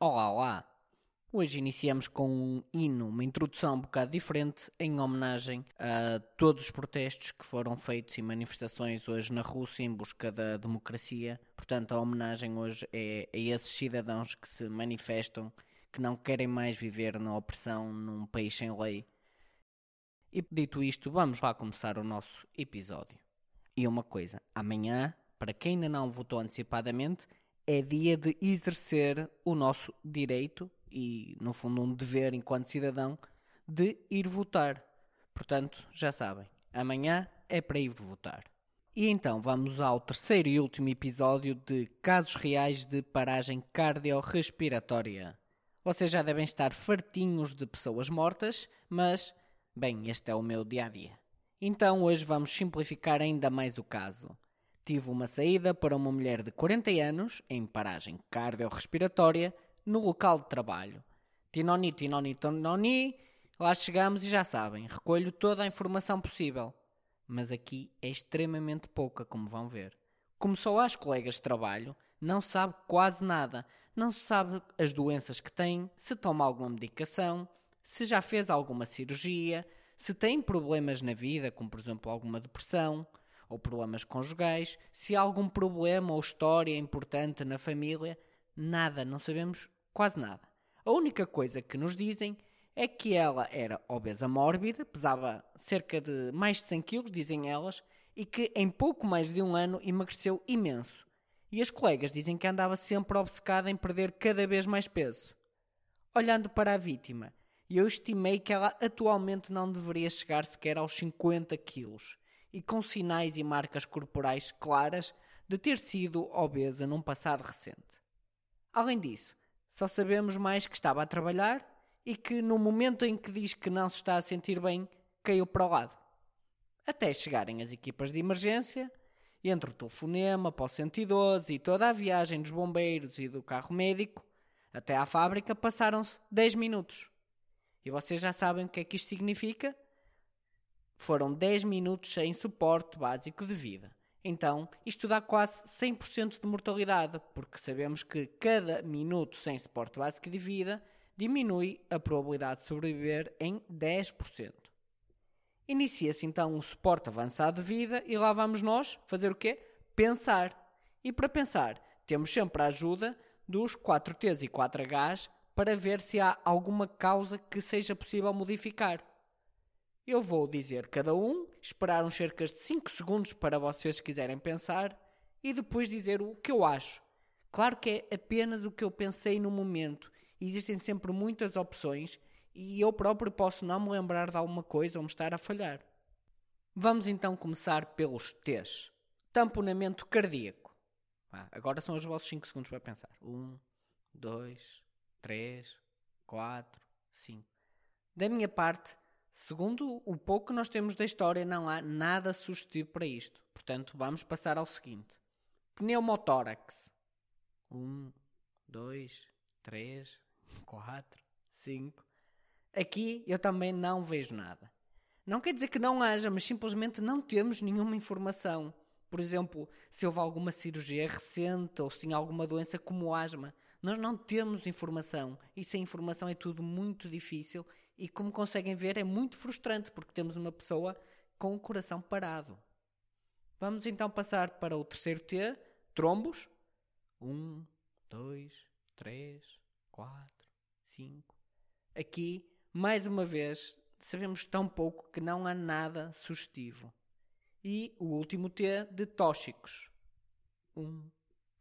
Olá, olá! Hoje iniciamos com um hino, uma introdução um bocado diferente, em homenagem a todos os protestos que foram feitos e manifestações hoje na Rússia em busca da democracia. Portanto, a homenagem hoje é a esses cidadãos que se manifestam, que não querem mais viver na opressão num país sem lei. E dito isto, vamos lá começar o nosso episódio. E uma coisa, amanhã, para quem ainda não votou antecipadamente, é dia de exercer o nosso direito e, no fundo, um dever enquanto cidadão de ir votar. Portanto, já sabem, amanhã é para ir votar. E então vamos ao terceiro e último episódio de Casos Reais de Paragem Cardiorrespiratória. Vocês já devem estar fartinhos de pessoas mortas, mas, bem, este é o meu dia a dia. Então hoje vamos simplificar ainda mais o caso. Tive uma saída para uma mulher de 40 anos, em paragem cardiorrespiratória, no local de trabalho. Tinoni, tinoni, tinoni, lá chegamos e já sabem, recolho toda a informação possível. Mas aqui é extremamente pouca, como vão ver. Como só há as colegas de trabalho, não sabe quase nada. Não se sabe as doenças que tem, se toma alguma medicação, se já fez alguma cirurgia, se tem problemas na vida, como por exemplo alguma depressão, ou problemas conjugais, se há algum problema ou história importante na família, nada, não sabemos quase nada. A única coisa que nos dizem é que ela era obesa mórbida, pesava cerca de mais de 100 quilos, dizem elas, e que em pouco mais de um ano emagreceu imenso. E as colegas dizem que andava sempre obcecada em perder cada vez mais peso. Olhando para a vítima, eu estimei que ela atualmente não deveria chegar sequer aos 50 quilos e com sinais e marcas corporais claras de ter sido obesa num passado recente. Além disso, só sabemos mais que estava a trabalhar e que no momento em que diz que não se está a sentir bem, caiu para o lado. Até chegarem as equipas de emergência, entre o telefonema para o 112 e toda a viagem dos bombeiros e do carro médico, até à fábrica passaram-se 10 minutos. E vocês já sabem o que é que isto significa? Foram 10 minutos sem suporte básico de vida. Então, isto dá quase 100% de mortalidade, porque sabemos que cada minuto sem suporte básico de vida diminui a probabilidade de sobreviver em 10%. Inicia-se então um suporte avançado de vida e lá vamos nós fazer o quê? Pensar. E para pensar, temos sempre a ajuda dos 4Ts e 4Hs para ver se há alguma causa que seja possível modificar. Eu vou dizer cada um, esperar uns cerca de 5 segundos para vocês quiserem pensar e depois dizer o que eu acho. Claro que é apenas o que eu pensei no momento. Existem sempre muitas opções e eu próprio posso não me lembrar de alguma coisa ou me estar a falhar. Vamos então começar pelos T's. Tamponamento cardíaco. Ah, agora são os vossos 5 segundos para pensar. 1, 2, 3, 4, 5. Da minha parte, Segundo o pouco que nós temos da história, não há nada sugestivo para isto. Portanto, vamos passar ao seguinte: pneumotórax. Um, dois, três, quatro, cinco. Aqui eu também não vejo nada. Não quer dizer que não haja, mas simplesmente não temos nenhuma informação. Por exemplo, se houve alguma cirurgia recente ou se tinha alguma doença como asma. Nós não temos informação e sem informação é tudo muito difícil e, como conseguem ver, é muito frustrante porque temos uma pessoa com o coração parado. Vamos então passar para o terceiro T, trombos. Um, dois, três, quatro, cinco. Aqui, mais uma vez, sabemos tão pouco que não há nada sugestivo. E o último T de tóxicos. Um,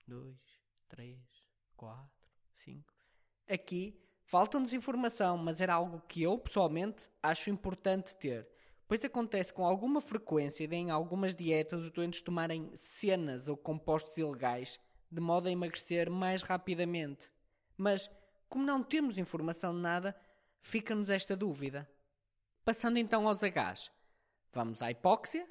dois, três, quatro, cinco. Aqui falta-nos informação, mas era algo que eu, pessoalmente, acho importante ter. Pois acontece com alguma frequência em algumas dietas os doentes tomarem cenas ou compostos ilegais de modo a emagrecer mais rapidamente. Mas, como não temos informação de nada, fica-nos esta dúvida. Passando então aos Hs. Vamos à hipóxia.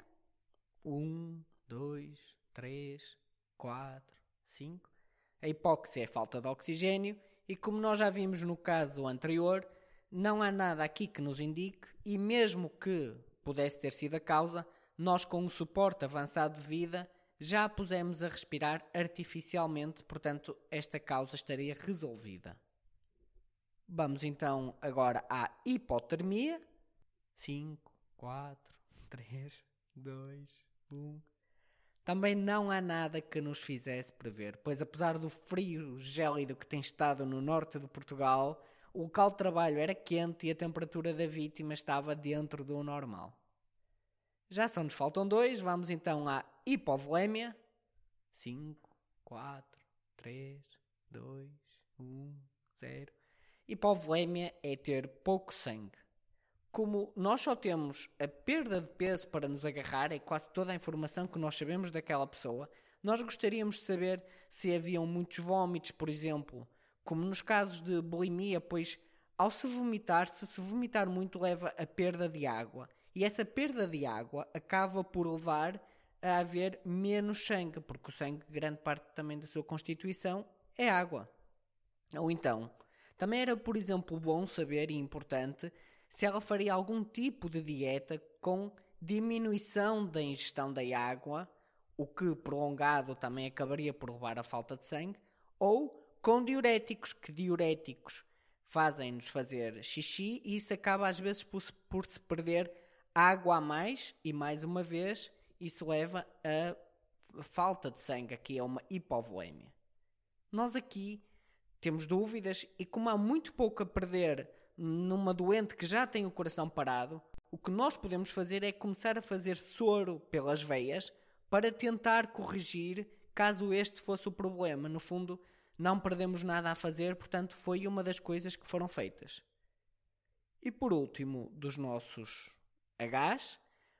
Um, dois, três, quatro, cinco. A hipóxia é falta de oxigênio e, como nós já vimos no caso anterior, não há nada aqui que nos indique, e mesmo que pudesse ter sido a causa, nós, com o suporte avançado de vida, já a pusemos a respirar artificialmente, portanto, esta causa estaria resolvida. Vamos então agora à hipotermia. 5, 4, 3, 2, 1. Também não há nada que nos fizesse prever, pois apesar do frio gélido que tem estado no norte de Portugal, o local de trabalho era quente e a temperatura da vítima estava dentro do normal. Já só nos faltam dois, vamos então à hipovolémia. 5, 4, 3, 2, 1, 0. Hipovolémia é ter pouco sangue. Como nós só temos a perda de peso para nos agarrar, é quase toda a informação que nós sabemos daquela pessoa, nós gostaríamos de saber se haviam muitos vômitos, por exemplo, como nos casos de bulimia, pois ao se vomitar, se se vomitar muito, leva a perda de água. E essa perda de água acaba por levar a haver menos sangue, porque o sangue, grande parte também da sua constituição, é água. Ou então, também era, por exemplo, bom saber e importante se ela faria algum tipo de dieta com diminuição da ingestão da água, o que prolongado também acabaria por levar à falta de sangue, ou com diuréticos, que diuréticos fazem-nos fazer xixi e isso acaba às vezes por, por se perder água a mais e mais uma vez isso leva a falta de sangue, aqui é uma hipovolemia. Nós aqui temos dúvidas e como há muito pouco a perder numa doente que já tem o coração parado, o que nós podemos fazer é começar a fazer soro pelas veias para tentar corrigir caso este fosse o problema. No fundo, não perdemos nada a fazer, portanto, foi uma das coisas que foram feitas. E por último, dos nossos Hs,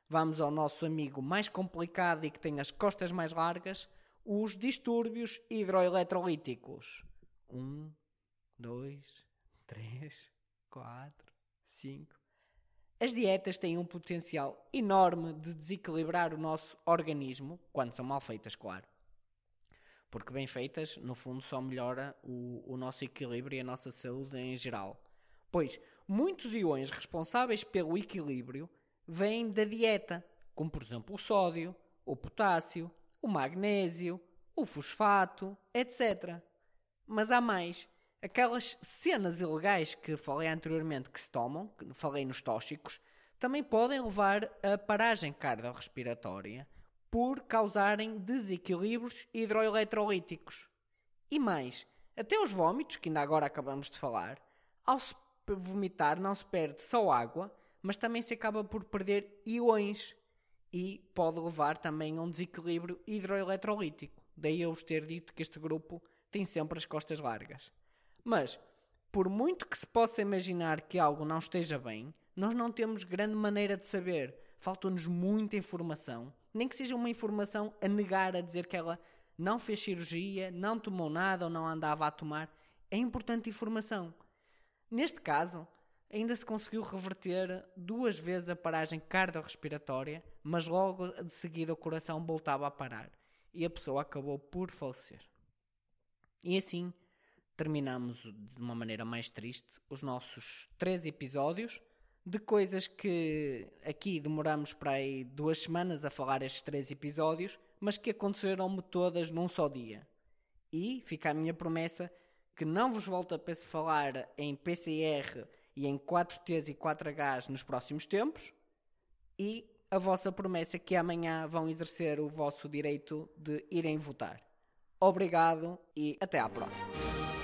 vamos ao nosso amigo mais complicado e que tem as costas mais largas, os distúrbios hidroeletrolíticos. Um, dois, três, 4, 5. As dietas têm um potencial enorme de desequilibrar o nosso organismo, quando são mal feitas, claro. Porque bem feitas, no fundo, só melhora o, o nosso equilíbrio e a nossa saúde em geral. Pois muitos iões responsáveis pelo equilíbrio vêm da dieta, como por exemplo o sódio, o potássio, o magnésio, o fosfato, etc. Mas há mais aquelas cenas ilegais que falei anteriormente que se tomam, que falei nos tóxicos, também podem levar a paragem cardiorrespiratória por causarem desequilíbrios hidroeletrolíticos. E mais, até os vômitos, que ainda agora acabamos de falar, ao se vomitar não se perde só água, mas também se acaba por perder iões e pode levar também a um desequilíbrio hidroeletrolítico. Daí eu vos ter dito que este grupo tem sempre as costas largas. Mas, por muito que se possa imaginar que algo não esteja bem, nós não temos grande maneira de saber. Falta-nos muita informação, nem que seja uma informação a negar, a dizer que ela não fez cirurgia, não tomou nada ou não andava a tomar. É importante informação. Neste caso, ainda se conseguiu reverter duas vezes a paragem cardiorrespiratória, mas logo de seguida o coração voltava a parar e a pessoa acabou por falecer. E assim, terminamos de uma maneira mais triste os nossos três episódios de coisas que aqui demoramos para aí duas semanas a falar estes três episódios, mas que aconteceram-me todas num só dia. E fica a minha promessa que não vos volto a falar em PCR e em 4Ts e 4Hs nos próximos tempos. E a vossa promessa que amanhã vão exercer o vosso direito de irem votar. Obrigado e até à próxima.